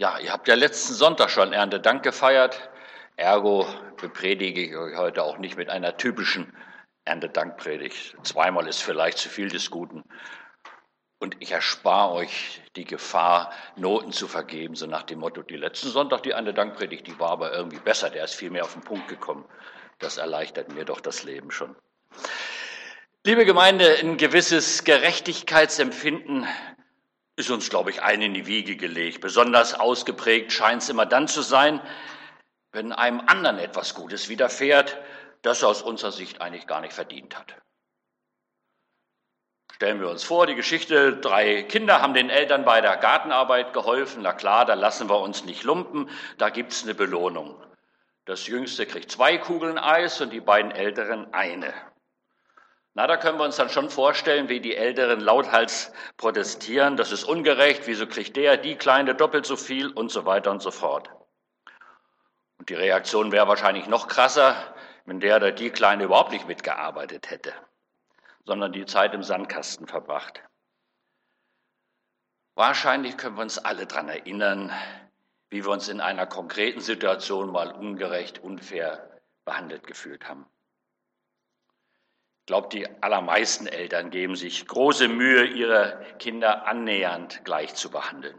Ja, ihr habt ja letzten Sonntag schon Erntedank gefeiert. Ergo bepredige ich euch heute auch nicht mit einer typischen Erntedankpredigt. Zweimal ist vielleicht zu viel des Guten. Und ich erspare euch die Gefahr, Noten zu vergeben, so nach dem Motto, die letzten Sonntag, die Erntedankpredigt, die war aber irgendwie besser, der ist viel mehr auf den Punkt gekommen. Das erleichtert mir doch das Leben schon. Liebe Gemeinde, ein gewisses Gerechtigkeitsempfinden ist uns, glaube ich, allen in die Wiege gelegt. Besonders ausgeprägt scheint es immer dann zu sein, wenn einem anderen etwas Gutes widerfährt, das er aus unserer Sicht eigentlich gar nicht verdient hat. Stellen wir uns vor, die Geschichte, drei Kinder haben den Eltern bei der Gartenarbeit geholfen. Na klar, da lassen wir uns nicht lumpen, da gibt es eine Belohnung. Das Jüngste kriegt zwei Kugeln Eis und die beiden Älteren eine. Na, da können wir uns dann schon vorstellen, wie die Älteren lauthals protestieren, das ist ungerecht, wieso kriegt der, die Kleine doppelt so viel und so weiter und so fort. Und die Reaktion wäre wahrscheinlich noch krasser, wenn der oder die Kleine überhaupt nicht mitgearbeitet hätte, sondern die Zeit im Sandkasten verbracht. Wahrscheinlich können wir uns alle daran erinnern, wie wir uns in einer konkreten Situation mal ungerecht, unfair behandelt gefühlt haben. Ich glaube, die allermeisten Eltern geben sich große Mühe, ihre Kinder annähernd gleich zu behandeln.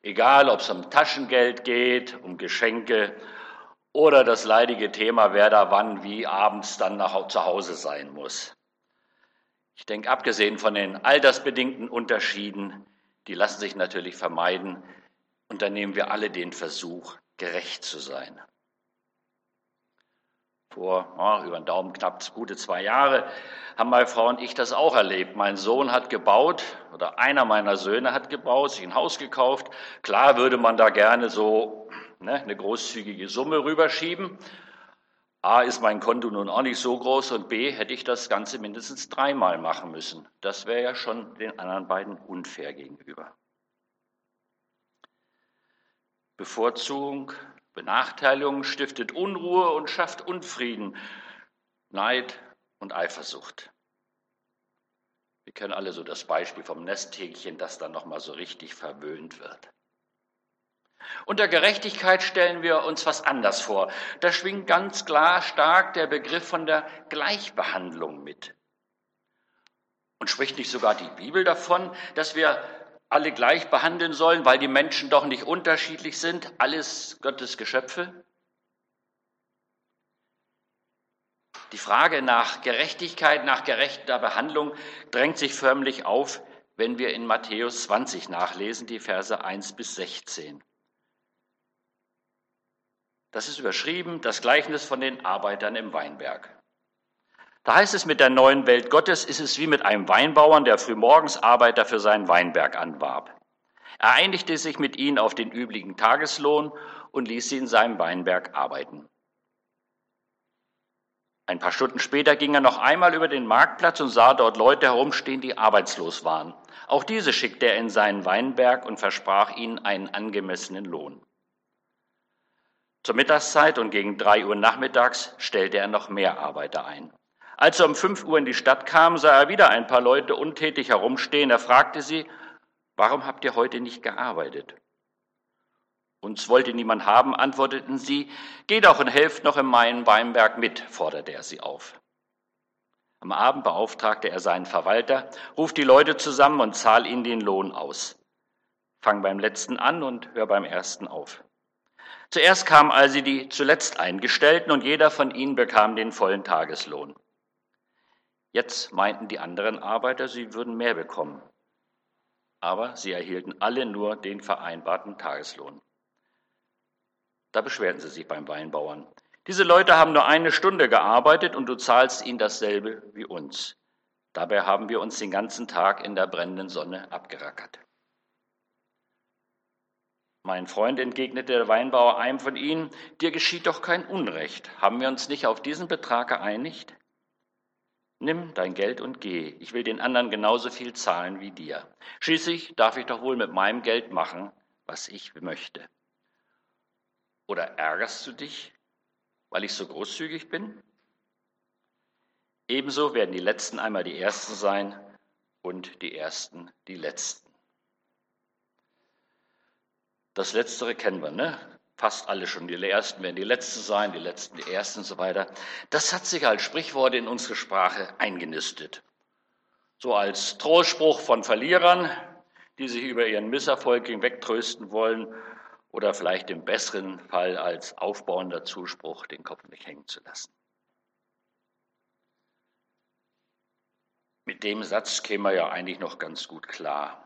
Egal, ob es um Taschengeld geht, um Geschenke oder das leidige Thema, wer da wann wie abends dann nach, zu Hause sein muss. Ich denke, abgesehen von den altersbedingten Unterschieden, die lassen sich natürlich vermeiden, unternehmen wir alle den Versuch, gerecht zu sein vor oh, über den Daumen knapp gute zwei Jahre, haben meine Frau und ich das auch erlebt. Mein Sohn hat gebaut oder einer meiner Söhne hat gebaut, sich ein Haus gekauft. Klar würde man da gerne so ne, eine großzügige Summe rüberschieben. A ist mein Konto nun auch nicht so groß und B hätte ich das Ganze mindestens dreimal machen müssen. Das wäre ja schon den anderen beiden unfair gegenüber. Bevorzugung Benachteiligung stiftet Unruhe und schafft Unfrieden, Neid und Eifersucht. Wir kennen alle so das Beispiel vom Nesthäkchen, das dann nochmal so richtig verwöhnt wird. Unter Gerechtigkeit stellen wir uns was anders vor. Da schwingt ganz klar stark der Begriff von der Gleichbehandlung mit. Und spricht nicht sogar die Bibel davon, dass wir alle gleich behandeln sollen, weil die Menschen doch nicht unterschiedlich sind, alles Gottes Geschöpfe? Die Frage nach Gerechtigkeit, nach gerechter Behandlung drängt sich förmlich auf, wenn wir in Matthäus 20 nachlesen, die Verse 1 bis 16. Das ist überschrieben, das Gleichnis von den Arbeitern im Weinberg. Da heißt es, mit der neuen Welt Gottes ist es wie mit einem Weinbauern, der frühmorgens Arbeiter für seinen Weinberg anwarb. Er einigte sich mit ihnen auf den üblichen Tageslohn und ließ sie in seinem Weinberg arbeiten. Ein paar Stunden später ging er noch einmal über den Marktplatz und sah dort Leute herumstehen, die arbeitslos waren. Auch diese schickte er in seinen Weinberg und versprach ihnen einen angemessenen Lohn. Zur Mittagszeit und gegen drei Uhr nachmittags stellte er noch mehr Arbeiter ein. Als er um fünf Uhr in die Stadt kam, sah er wieder ein paar Leute untätig herumstehen. Er fragte sie, warum habt ihr heute nicht gearbeitet? Uns wollte niemand haben, antworteten sie, geht auch und helft noch in meinem Weinberg mit, forderte er sie auf. Am Abend beauftragte er seinen Verwalter, ruft die Leute zusammen und zahl ihnen den Lohn aus. Fang beim letzten an und hör beim ersten auf. Zuerst kamen also die zuletzt Eingestellten und jeder von ihnen bekam den vollen Tageslohn. Jetzt meinten die anderen Arbeiter, sie würden mehr bekommen. Aber sie erhielten alle nur den vereinbarten Tageslohn. Da beschwerten sie sich beim Weinbauern. Diese Leute haben nur eine Stunde gearbeitet und du zahlst ihnen dasselbe wie uns. Dabei haben wir uns den ganzen Tag in der brennenden Sonne abgerackert. Mein Freund entgegnete der Weinbauer einem von ihnen, dir geschieht doch kein Unrecht. Haben wir uns nicht auf diesen Betrag geeinigt? Nimm dein Geld und geh. Ich will den anderen genauso viel zahlen wie dir. Schließlich darf ich doch wohl mit meinem Geld machen, was ich möchte. Oder ärgerst du dich, weil ich so großzügig bin? Ebenso werden die Letzten einmal die Ersten sein und die Ersten die Letzten. Das Letztere kennen wir, ne? Fast alle schon. Die Ersten werden die Letzten sein, die Letzten die Ersten und so weiter. Das hat sich als Sprichwort in unsere Sprache eingenistet. So als Trostspruch von Verlierern, die sich über ihren Misserfolg hinwegtrösten wollen oder vielleicht im besseren Fall als aufbauender Zuspruch, den Kopf nicht hängen zu lassen. Mit dem Satz käme er ja eigentlich noch ganz gut klar.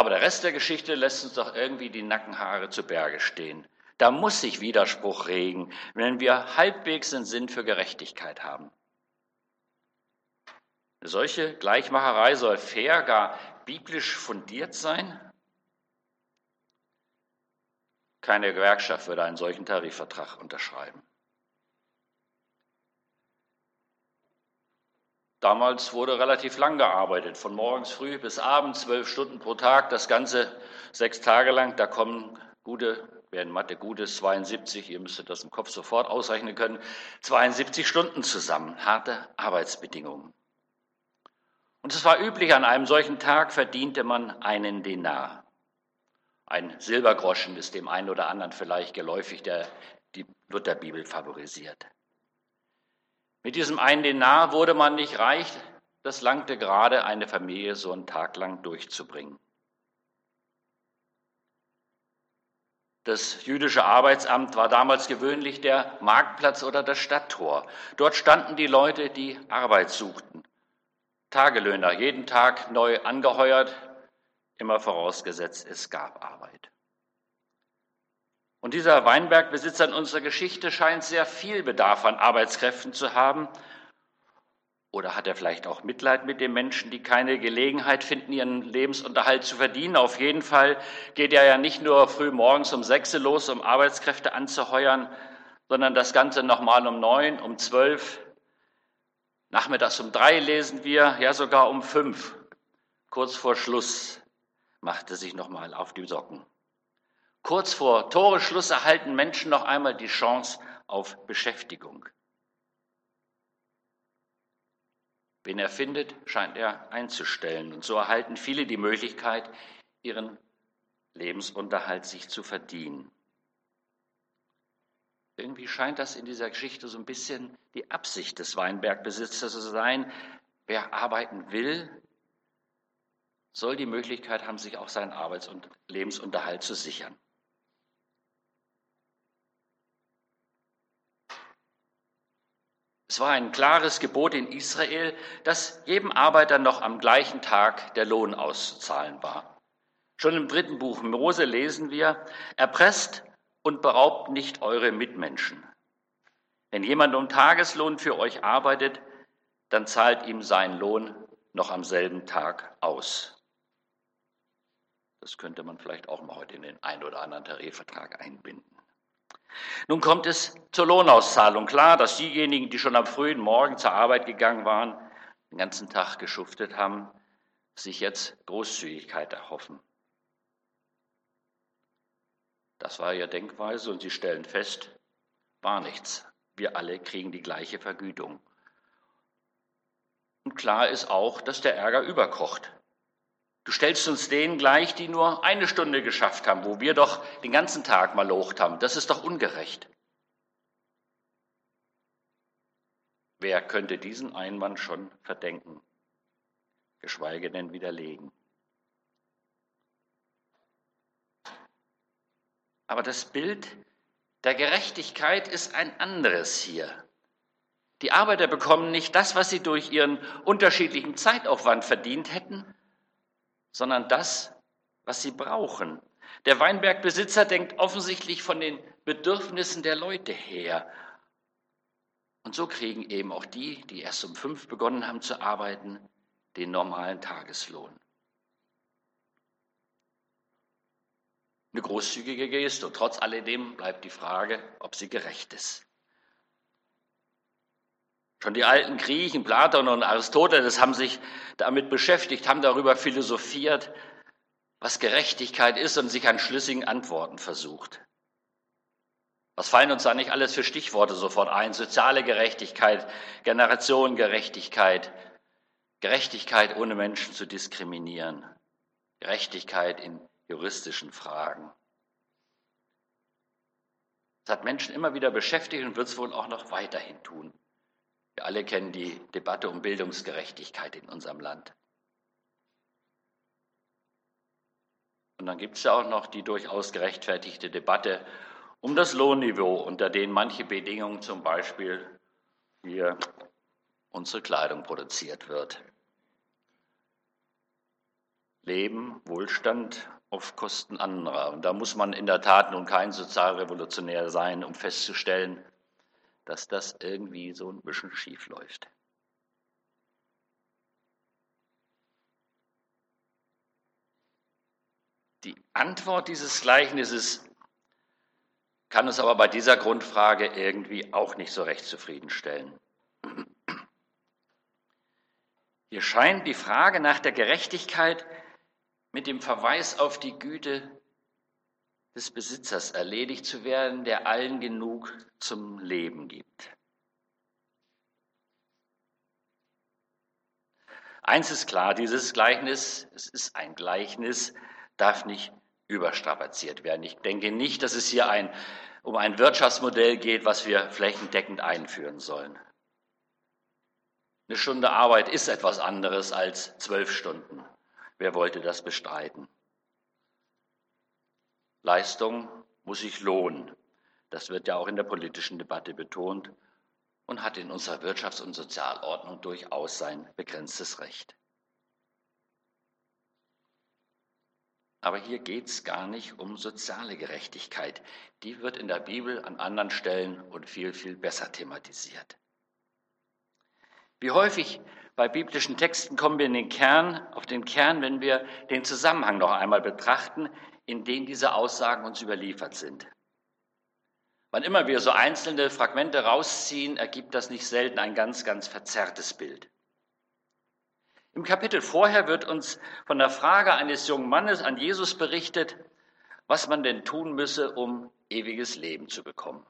Aber der Rest der Geschichte lässt uns doch irgendwie die Nackenhaare zu Berge stehen. Da muss sich Widerspruch regen, wenn wir halbwegs einen Sinn für Gerechtigkeit haben. Eine solche Gleichmacherei soll fair, gar biblisch fundiert sein? Keine Gewerkschaft würde einen solchen Tarifvertrag unterschreiben. Damals wurde relativ lang gearbeitet, von morgens früh bis abends, zwölf Stunden pro Tag, das Ganze sechs Tage lang. Da kommen gute, wer in Mathe gut ist, 72, ihr müsstet das im Kopf sofort ausrechnen können, 72 Stunden zusammen, harte Arbeitsbedingungen. Und es war üblich, an einem solchen Tag verdiente man einen Denar. Ein Silbergroschen ist dem einen oder anderen vielleicht geläufig, der die Lutherbibel favorisiert. Mit diesem einen Denar wurde man nicht reich, das langte gerade, eine Familie so einen Tag lang durchzubringen. Das jüdische Arbeitsamt war damals gewöhnlich der Marktplatz oder das Stadttor. Dort standen die Leute, die Arbeit suchten. Tagelöhner, jeden Tag neu angeheuert, immer vorausgesetzt, es gab Arbeit. Und dieser Weinbergbesitzer in unserer Geschichte scheint sehr viel Bedarf an Arbeitskräften zu haben. Oder hat er vielleicht auch Mitleid mit den Menschen, die keine Gelegenheit finden, ihren Lebensunterhalt zu verdienen? Auf jeden Fall geht er ja nicht nur früh morgens um sechs los, um Arbeitskräfte anzuheuern, sondern das Ganze nochmal um neun, um zwölf. Nachmittags um drei lesen wir, ja sogar um fünf. Kurz vor Schluss macht er sich nochmal auf die Socken. Kurz vor Toreschluss erhalten Menschen noch einmal die Chance auf Beschäftigung. Wen er findet, scheint er einzustellen. Und so erhalten viele die Möglichkeit, ihren Lebensunterhalt sich zu verdienen. Irgendwie scheint das in dieser Geschichte so ein bisschen die Absicht des Weinbergbesitzers zu sein. Wer arbeiten will, soll die Möglichkeit haben, sich auch seinen Arbeits- und Lebensunterhalt zu sichern. Es war ein klares Gebot in Israel, dass jedem Arbeiter noch am gleichen Tag der Lohn auszuzahlen war. Schon im dritten Buch Mose lesen wir, erpresst und beraubt nicht eure Mitmenschen. Wenn jemand um Tageslohn für euch arbeitet, dann zahlt ihm sein Lohn noch am selben Tag aus. Das könnte man vielleicht auch mal heute in den ein oder anderen Tarifvertrag einbinden. Nun kommt es zur Lohnauszahlung. Klar, dass diejenigen, die schon am frühen Morgen zur Arbeit gegangen waren, den ganzen Tag geschuftet haben, sich jetzt Großzügigkeit erhoffen. Das war ihre Denkweise und sie stellen fest, war nichts. Wir alle kriegen die gleiche Vergütung. Und klar ist auch, dass der Ärger überkocht. Du stellst uns denen gleich, die nur eine Stunde geschafft haben, wo wir doch den ganzen Tag mal locht haben. Das ist doch ungerecht. Wer könnte diesen Einwand schon verdenken, geschweige denn widerlegen? Aber das Bild der Gerechtigkeit ist ein anderes hier. Die Arbeiter bekommen nicht das, was sie durch ihren unterschiedlichen Zeitaufwand verdient hätten, sondern das, was sie brauchen. Der Weinbergbesitzer denkt offensichtlich von den Bedürfnissen der Leute her. Und so kriegen eben auch die, die erst um fünf begonnen haben zu arbeiten, den normalen Tageslohn. Eine großzügige Geste und trotz alledem bleibt die Frage, ob sie gerecht ist. Schon die alten Griechen, Platon und Aristoteles haben sich damit beschäftigt, haben darüber philosophiert, was Gerechtigkeit ist und sich an schlüssigen Antworten versucht. Was fallen uns da nicht alles für Stichworte sofort ein? Soziale Gerechtigkeit, Generationengerechtigkeit, Gerechtigkeit ohne Menschen zu diskriminieren, Gerechtigkeit in juristischen Fragen. Das hat Menschen immer wieder beschäftigt und wird es wohl auch noch weiterhin tun. Wir alle kennen die Debatte um Bildungsgerechtigkeit in unserem Land. Und dann gibt es ja auch noch die durchaus gerechtfertigte Debatte um das Lohnniveau, unter dem manche Bedingungen, zum Beispiel hier unsere Kleidung produziert wird. Leben, Wohlstand auf Kosten anderer. Und da muss man in der Tat nun kein Sozialrevolutionär sein, um festzustellen, dass das irgendwie so ein bisschen schief läuft. Die Antwort dieses Gleichnisses kann uns aber bei dieser Grundfrage irgendwie auch nicht so recht zufriedenstellen. Hier scheint die Frage nach der Gerechtigkeit mit dem Verweis auf die Güte des Besitzers erledigt zu werden, der allen genug zum Leben gibt. Eins ist klar, dieses Gleichnis, es ist ein Gleichnis, darf nicht überstrapaziert werden. Ich denke nicht, dass es hier ein, um ein Wirtschaftsmodell geht, was wir flächendeckend einführen sollen. Eine Stunde Arbeit ist etwas anderes als zwölf Stunden. Wer wollte das bestreiten? Leistung muss sich lohnen. Das wird ja auch in der politischen Debatte betont und hat in unserer Wirtschafts- und Sozialordnung durchaus sein begrenztes Recht. Aber hier geht es gar nicht um soziale Gerechtigkeit. Die wird in der Bibel an anderen Stellen und viel, viel besser thematisiert. Wie häufig bei biblischen Texten kommen wir in den Kern, auf den Kern, wenn wir den Zusammenhang noch einmal betrachten, in dem diese Aussagen uns überliefert sind. Wann immer wir so einzelne Fragmente rausziehen, ergibt das nicht selten ein ganz, ganz verzerrtes Bild. Im Kapitel vorher wird uns von der Frage eines jungen Mannes an Jesus berichtet, was man denn tun müsse, um ewiges Leben zu bekommen.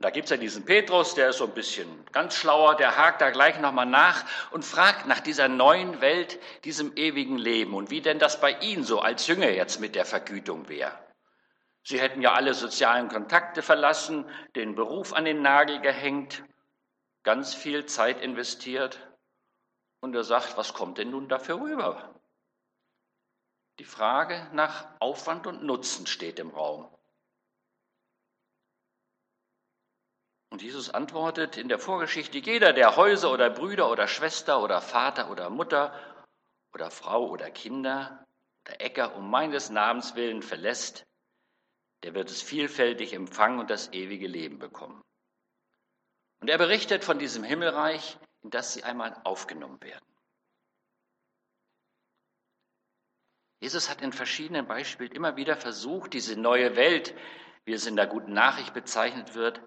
Und da gibt es ja diesen Petrus, der ist so ein bisschen ganz schlauer, der hakt da gleich nochmal nach und fragt nach dieser neuen Welt, diesem ewigen Leben und wie denn das bei Ihnen so als Jünger jetzt mit der Vergütung wäre. Sie hätten ja alle sozialen Kontakte verlassen, den Beruf an den Nagel gehängt ganz viel Zeit investiert und er sagt, was kommt denn nun dafür rüber? Die Frage nach Aufwand und Nutzen steht im Raum. Und Jesus antwortet in der Vorgeschichte, jeder, der Häuser oder Brüder oder Schwester oder Vater oder Mutter oder Frau oder Kinder oder Äcker um meines Namens willen verlässt, der wird es vielfältig empfangen und das ewige Leben bekommen. Und er berichtet von diesem Himmelreich, in das sie einmal aufgenommen werden. Jesus hat in verschiedenen Beispielen immer wieder versucht, diese neue Welt, wie es in der guten Nachricht bezeichnet wird,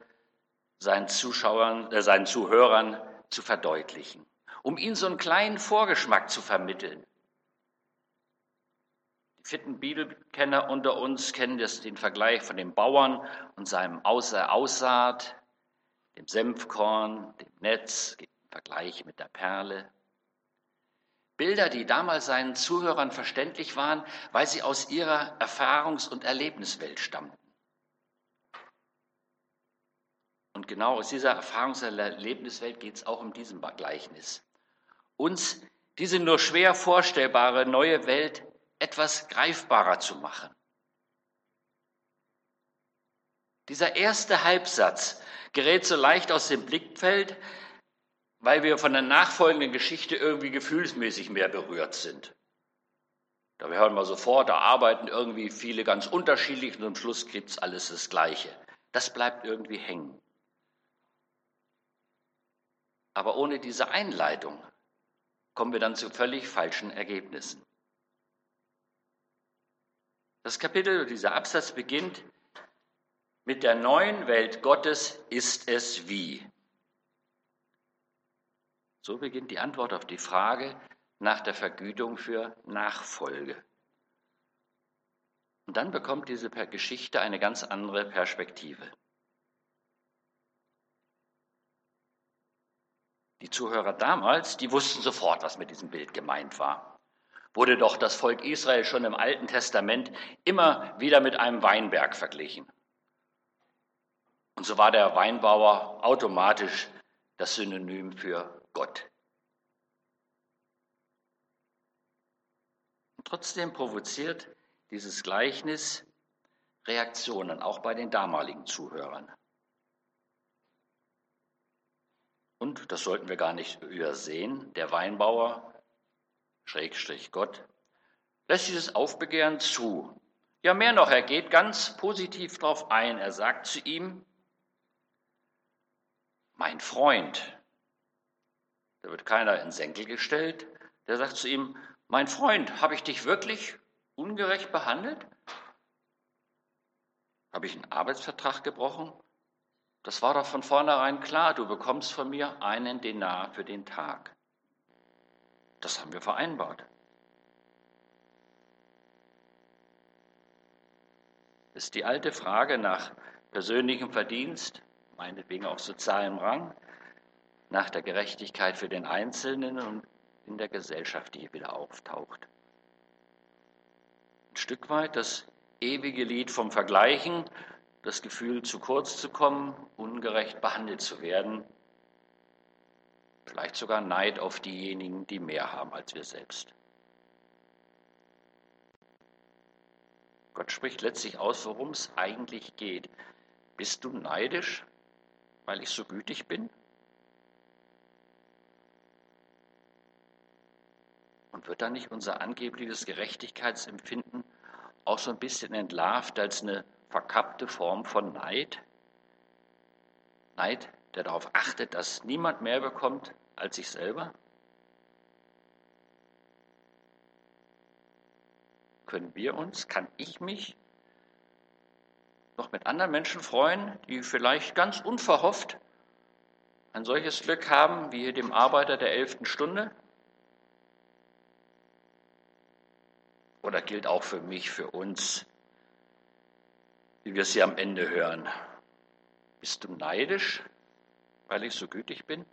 seinen Zuschauern, äh, seinen Zuhörern zu verdeutlichen, um ihnen so einen kleinen Vorgeschmack zu vermitteln. Die fitten Bibelkenner unter uns kennen das, den Vergleich von dem Bauern und seinem Außer Aussaat, dem Senfkorn, dem Netz, im Vergleich mit der Perle. Bilder, die damals seinen Zuhörern verständlich waren, weil sie aus ihrer Erfahrungs- und Erlebniswelt stammten. Und genau aus dieser Erfahrungs- und Erlebniswelt geht es auch um diesem Gleichnis. Uns diese nur schwer vorstellbare neue Welt etwas greifbarer zu machen. Dieser erste Halbsatz gerät so leicht aus dem Blickfeld, weil wir von der nachfolgenden Geschichte irgendwie gefühlsmäßig mehr berührt sind. Da hören wir sofort, da arbeiten irgendwie viele ganz unterschiedlich und am Schluss gibt es alles das Gleiche. Das bleibt irgendwie hängen. Aber ohne diese Einleitung kommen wir dann zu völlig falschen Ergebnissen. Das Kapitel, dieser Absatz beginnt mit der neuen Welt Gottes ist es wie? So beginnt die Antwort auf die Frage nach der Vergütung für Nachfolge. Und dann bekommt diese Geschichte eine ganz andere Perspektive. Die Zuhörer damals, die wussten sofort, was mit diesem Bild gemeint war. wurde doch das Volk Israel schon im Alten Testament immer wieder mit einem Weinberg verglichen. Und so war der Weinbauer automatisch das Synonym für Gott. Und trotzdem provoziert dieses Gleichnis Reaktionen, auch bei den damaligen Zuhörern. Und, das sollten wir gar nicht übersehen, der Weinbauer, Schrägstrich Gott, lässt dieses Aufbegehren zu. Ja, mehr noch, er geht ganz positiv darauf ein. Er sagt zu ihm, mein Freund, da wird keiner in Senkel gestellt, der sagt zu ihm, mein Freund, habe ich dich wirklich ungerecht behandelt? Habe ich einen Arbeitsvertrag gebrochen? Das war doch von vornherein klar, du bekommst von mir einen Denar für den Tag. Das haben wir vereinbart. Ist die alte Frage nach persönlichem Verdienst, meinetwegen auch sozialem Rang, nach der Gerechtigkeit für den Einzelnen und in der Gesellschaft, die wieder auftaucht. Ein Stück weit das ewige Lied vom Vergleichen, das Gefühl, zu kurz zu kommen, ungerecht behandelt zu werden, vielleicht sogar Neid auf diejenigen, die mehr haben als wir selbst. Gott spricht letztlich aus, worum es eigentlich geht. Bist du neidisch, weil ich so gütig bin? Und wird da nicht unser angebliches Gerechtigkeitsempfinden auch so ein bisschen entlarvt als eine verkappte Form von Neid? Neid, der darauf achtet, dass niemand mehr bekommt als ich selber? Können wir uns, kann ich mich noch mit anderen Menschen freuen, die vielleicht ganz unverhofft ein solches Glück haben wie dem Arbeiter der elften Stunde? Oder gilt auch für mich, für uns, wie wir es hier am Ende hören? Bist du neidisch, weil ich so gütig bin?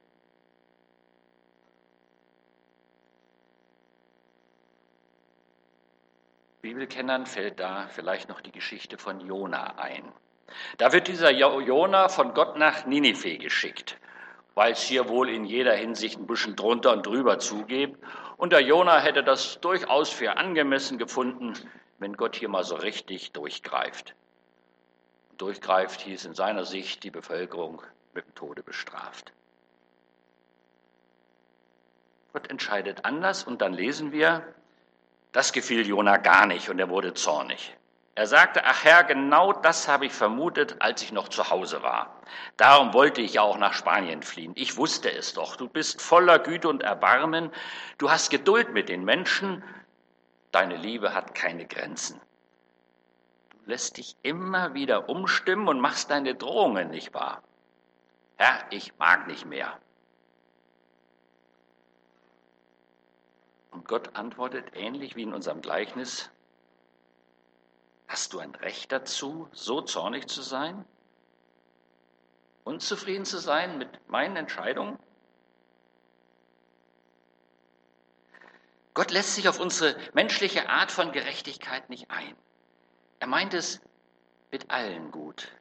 Bibelkennern fällt da vielleicht noch die Geschichte von Jona ein. Da wird dieser Jona von Gott nach Ninive geschickt, weil es hier wohl in jeder Hinsicht ein bisschen drunter und drüber zugeht. Und der Jona hätte das durchaus für angemessen gefunden, wenn Gott hier mal so richtig durchgreift. Durchgreift hieß in seiner Sicht die Bevölkerung mit dem Tode bestraft. Gott entscheidet anders und dann lesen wir, das gefiel Jona gar nicht und er wurde zornig. Er sagte, ach Herr, genau das habe ich vermutet, als ich noch zu Hause war. Darum wollte ich ja auch nach Spanien fliehen. Ich wusste es doch. Du bist voller Güte und Erbarmen. Du hast Geduld mit den Menschen. Deine Liebe hat keine Grenzen. Lässt dich immer wieder umstimmen und machst deine Drohungen nicht wahr. Herr, ich mag nicht mehr. Und Gott antwortet ähnlich wie in unserem Gleichnis, hast du ein Recht dazu, so zornig zu sein? Unzufrieden zu sein mit meinen Entscheidungen? Gott lässt sich auf unsere menschliche Art von Gerechtigkeit nicht ein. Er meint es mit allen gut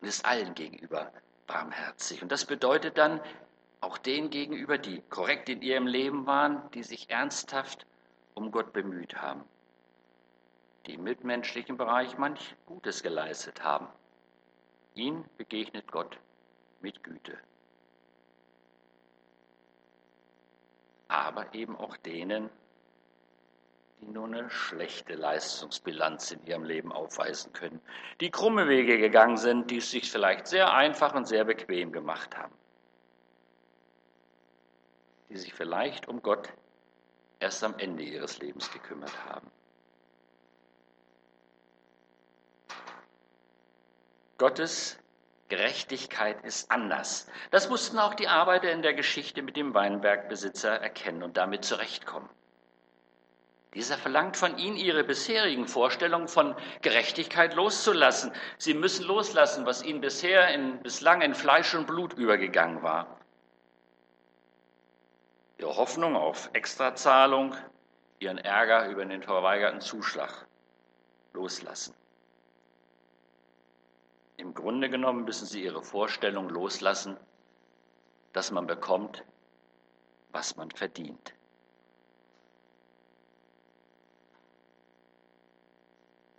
und ist allen gegenüber barmherzig. Und das bedeutet dann, auch denen gegenüber, die korrekt in ihrem Leben waren, die sich ernsthaft um Gott bemüht haben, die im mitmenschlichen Bereich manch Gutes geleistet haben. Ihnen begegnet Gott mit Güte. Aber eben auch denen, die nur eine schlechte Leistungsbilanz in ihrem Leben aufweisen können, die krumme Wege gegangen sind, die es sich vielleicht sehr einfach und sehr bequem gemacht haben die sich vielleicht um Gott erst am Ende ihres Lebens gekümmert haben. Gottes Gerechtigkeit ist anders. Das mussten auch die Arbeiter in der Geschichte mit dem Weinbergbesitzer erkennen und damit zurechtkommen. Dieser verlangt von ihnen, ihre bisherigen Vorstellungen von Gerechtigkeit loszulassen. Sie müssen loslassen, was ihnen bisher in, bislang in Fleisch und Blut übergegangen war. ihre Hoffnung auf Extrazahlung, ihren Ärger über den verweigerten Zuschlag loslassen. Im Grunde genommen müssen sie ihre Vorstellung loslassen, dass man bekommt, was man verdient.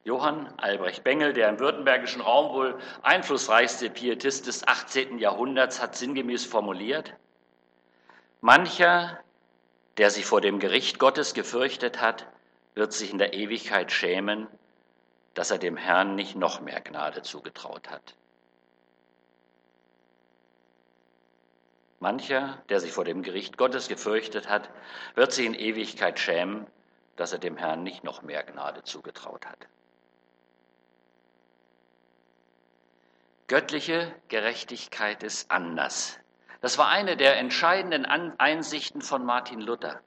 Johann Albrecht Bengel, der im württembergischen Raum wohl einflussreichste Pietist des 18. Jahrhunderts, hat sinngemäß formuliert, mancher, der sich vor dem Gericht Gottes gefürchtet hat, wird sich in der Ewigkeit schämen, dass er dem Herrn nicht noch mehr Gnade zugetraut hat. Mancher, der sich vor dem Gericht Gottes gefürchtet hat, wird sich in Ewigkeit schämen, dass er dem Herrn nicht noch mehr Gnade zugetraut hat. Göttliche Gerechtigkeit ist anders. Das war eine der entscheidenden Einsichten von Martin Luther.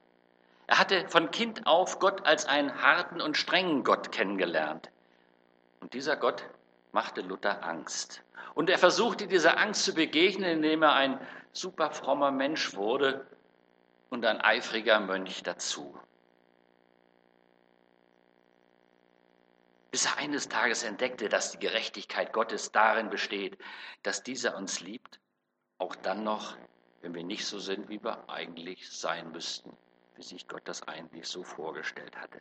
Er hatte von Kind auf Gott als einen harten und strengen Gott kennengelernt. Und dieser Gott machte Luther Angst. Und er versuchte dieser Angst zu begegnen, indem er ein super frommer Mensch wurde und ein eifriger Mönch dazu. Bis er eines Tages entdeckte, dass die Gerechtigkeit Gottes darin besteht, dass dieser uns liebt, auch dann noch, wenn wir nicht so sind, wie wir eigentlich sein müssten, wie sich Gott das eigentlich so vorgestellt hatte.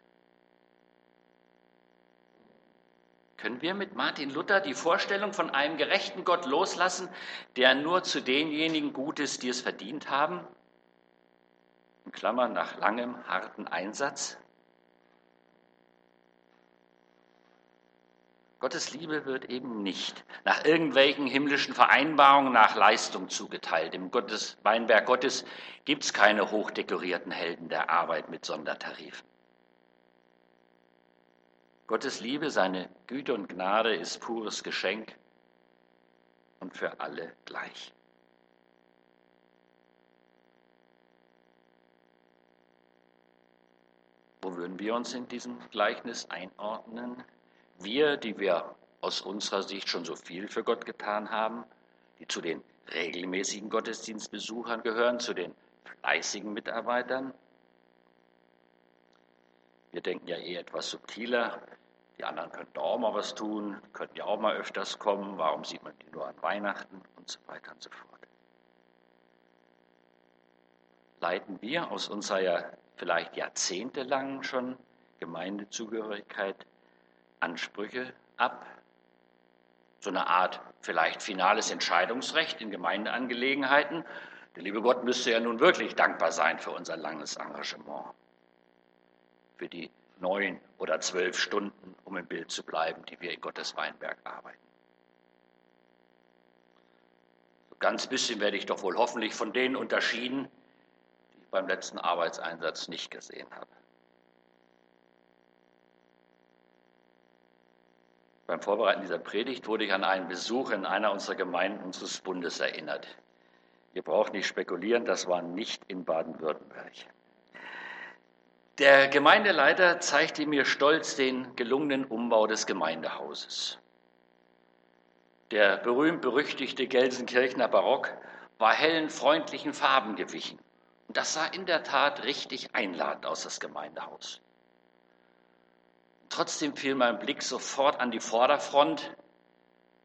Können wir mit Martin Luther die Vorstellung von einem gerechten Gott loslassen, der nur zu denjenigen gut ist, die es verdient haben? In Klammern nach langem, harten Einsatz? Gottes Liebe wird eben nicht nach irgendwelchen himmlischen Vereinbarungen nach Leistung zugeteilt. Im Gottes, Weinberg Gottes gibt es keine hochdekorierten Helden der Arbeit mit Sondertarifen. Gottes Liebe, seine Güte und Gnade ist pures Geschenk und für alle gleich. Wo würden wir uns in diesem Gleichnis einordnen? Wir, die wir aus unserer Sicht schon so viel für Gott getan haben, die zu den regelmäßigen Gottesdienstbesuchern gehören, zu den fleißigen Mitarbeitern. Wir denken ja eh etwas subtiler. Die anderen könnten auch mal was tun, könnten ja auch mal öfters kommen. Warum sieht man die nur an Weihnachten und so weiter und so fort? Leiten wir aus unserer ja vielleicht jahrzehntelangen schon Gemeindezugehörigkeit Ansprüche ab. So eine Art vielleicht finales Entscheidungsrecht in Gemeindeangelegenheiten. Der liebe Gott müsste ja nun wirklich dankbar sein für unser langes Engagement. Für die neun oder zwölf Stunden, um im Bild zu bleiben, die wir in Gottes Weinberg arbeiten. So ganz bisschen werde ich doch wohl hoffentlich von denen unterschieden, die ich beim letzten Arbeitseinsatz nicht gesehen habe. Beim Vorbereiten dieser Predigt wurde ich an einen Besuch in einer unserer Gemeinden unseres Bundes erinnert. Ihr braucht nicht spekulieren, das war nicht in Baden-Württemberg. Der Gemeindeleiter zeigte mir stolz den gelungenen Umbau des Gemeindehauses. Der berühmt-berüchtigte Gelsenkirchener Barock war hellen, freundlichen Farben gewichen. Und das sah in der Tat richtig einladend aus, das Gemeindehaus. Trotzdem fiel mein Blick sofort an die Vorderfront,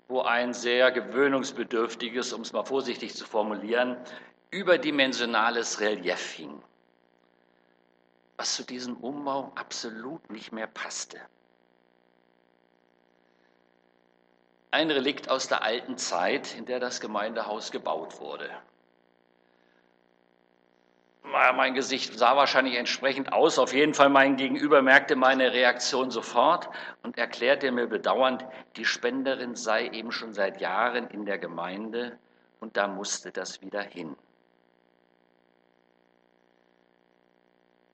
wo ein sehr gewöhnungsbedürftiges, um es mal vorsichtig zu formulieren, überdimensionales Relief hing, was zu diesem Umbau absolut nicht mehr passte. Ein Relikt aus der alten Zeit, in der das Gemeindehaus gebaut wurde mein Gesicht sah wahrscheinlich entsprechend aus. Auf jeden Fall mein Gegenüber merkte meine Reaktion sofort und erklärte mir bedauernd, die Spenderin sei eben schon seit Jahren in der Gemeinde und da musste das wieder hin.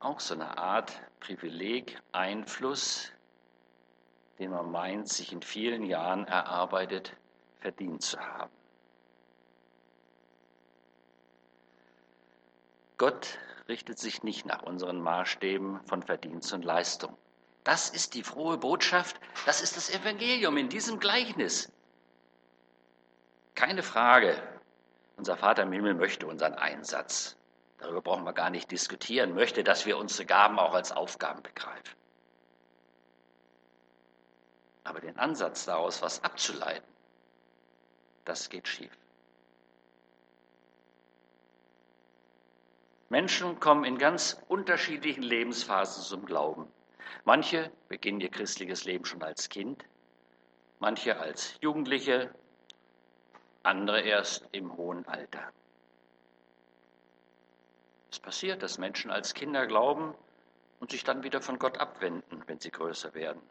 Auch so eine Art Privileg, Einfluss, den man meint, sich in vielen Jahren erarbeitet, verdient zu haben. Gott richtet sich nicht nach unseren Maßstäben von Verdienst und Leistung. Das ist die frohe Botschaft, das ist das Evangelium in diesem Gleichnis. Keine Frage, unser Vater im Himmel möchte unseren Einsatz. darüber brauchen wir gar nicht diskutieren, möchte, dass wir unsere Gaben auch als Aufgaben begreifen. Aber den Ansatz daraus, was abzuleiten, das geht schief. Menschen kommen in ganz unterschiedlichen Lebensphasen zum Glauben. Manche beginnen ihr christliches Leben schon als Kind, manche als Jugendliche, andere erst im hohen Alter. Es passiert, dass Menschen als Kinder glauben und sich dann wieder von Gott abwenden, wenn sie größer werden.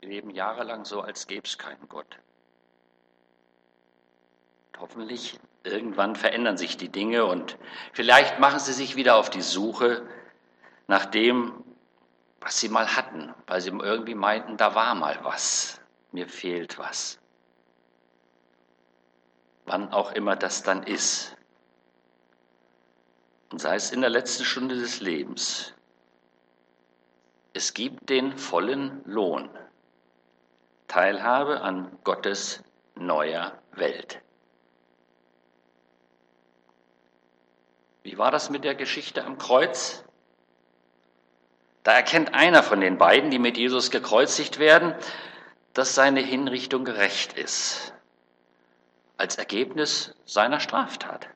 Sie leben jahrelang so, als gäbe es keinen Gott. Und hoffentlich irgendwann verändern sich die Dinge und vielleicht machen sie sich wieder auf die Suche nach dem, was sie mal hatten, weil sie irgendwie meinten, da war mal was, mir fehlt was. Wann auch immer das dann ist. Und sei es in der letzten Stunde des Lebens. Es gibt den vollen Lohn. Teilhabe an Gottes neuer Welt. Wie war das mit der Geschichte am Kreuz? Da erkennt einer von den beiden, die mit Jesus gekreuzigt werden, dass seine Hinrichtung gerecht ist, als Ergebnis seiner Straftat.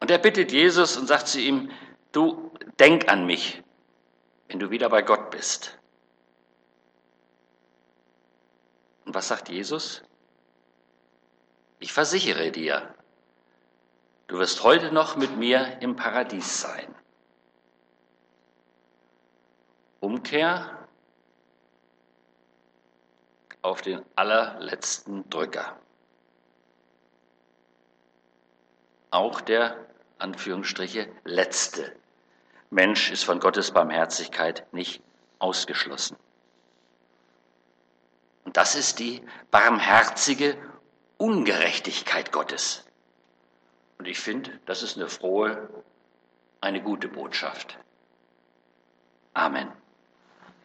Und er bittet Jesus und sagt zu ihm, du denk an mich, wenn du wieder bei Gott bist. Und was sagt Jesus? Ich versichere dir, du wirst heute noch mit mir im Paradies sein. Umkehr auf den allerletzten Drücker. Auch der Anführungsstriche letzte Mensch ist von Gottes Barmherzigkeit nicht ausgeschlossen. Und das ist die barmherzige Ungerechtigkeit Gottes. Und ich finde, das ist eine frohe, eine gute Botschaft. Amen.